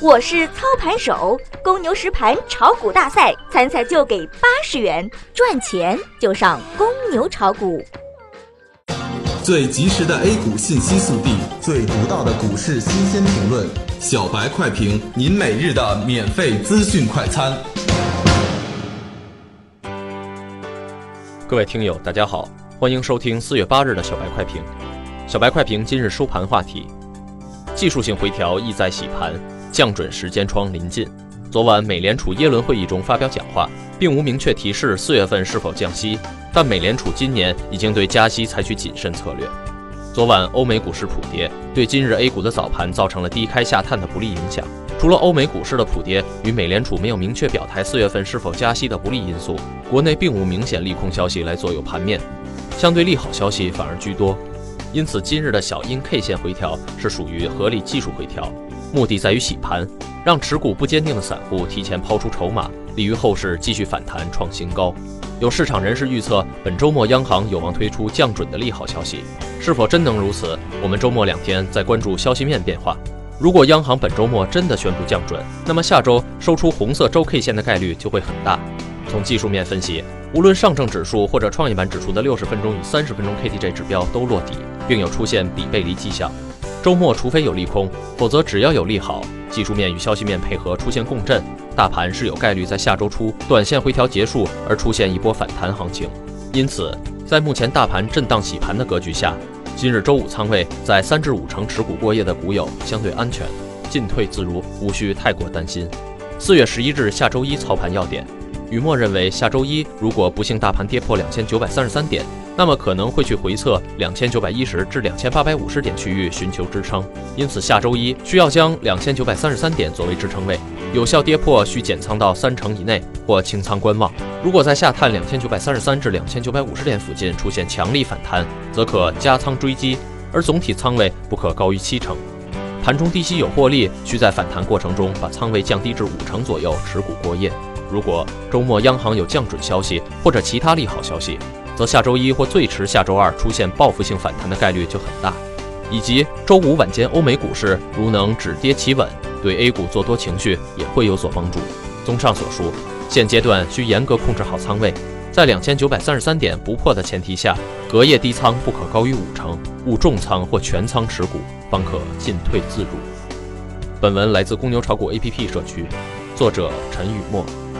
我是操盘手，公牛实盘炒股大赛参赛就给八十元，赚钱就上公牛炒股。最及时的 A 股信息速递，最独到的股市新鲜评论，小白快评，您每日的免费资讯快餐。各位听友，大家好，欢迎收听四月八日的小白快评。小白快评今日收盘话题：技术性回调意在洗盘。降准时间窗临近，昨晚美联储耶伦会议中发表讲话，并无明确提示四月份是否降息，但美联储今年已经对加息采取谨慎策略。昨晚欧美股市普跌，对今日 A 股的早盘造成了低开下探的不利影响。除了欧美股市的普跌与美联储没有明确表态四月份是否加息的不利因素，国内并无明显利空消息来左右盘面，相对利好消息反而居多。因此，今日的小阴 K 线回调是属于合理技术回调。目的在于洗盘，让持股不坚定的散户提前抛出筹码，利于后市继续反弹创新高。有市场人士预测，本周末央行有望推出降准的利好消息，是否真能如此？我们周末两天再关注消息面变化。如果央行本周末真的宣布降准，那么下周收出红色周 K 线的概率就会很大。从技术面分析，无论上证指数或者创业板指数的六十分钟与三十分钟 KDJ 指标都落底，并有出现比背离迹象。周末除非有利空，否则只要有利好，技术面与消息面配合出现共振，大盘是有概率在下周初短线回调结束而出现一波反弹行情。因此，在目前大盘震荡洗盘的格局下，今日周五仓位在三至五成持股过夜的股友相对安全，进退自如，无需太过担心。四月十一日下周一操盘要点，雨墨认为下周一如果不幸大盘跌破两千九百三十三点。那么可能会去回测两千九百一十至两千八百五十点区域寻求支撑，因此下周一需要将两千九百三十三点作为支撑位，有效跌破需减仓到三成以内或清仓观望。如果在下探两千九百三十三至两千九百五十点附近出现强力反弹，则可加仓追击，而总体仓位不可高于七成。盘中低吸有获利，需在反弹过程中把仓位降低至五成左右持股过夜。如果周末央行有降准消息或者其他利好消息，则下周一或最迟下周二出现报复性反弹的概率就很大，以及周五晚间欧美股市如能止跌企稳，对 A 股做多情绪也会有所帮助。综上所述，现阶段需严格控制好仓位，在两千九百三十三点不破的前提下，隔夜低仓不可高于五成，勿重仓或全仓持股，方可进退自如。本文来自公牛炒股 APP 社区，作者陈雨墨。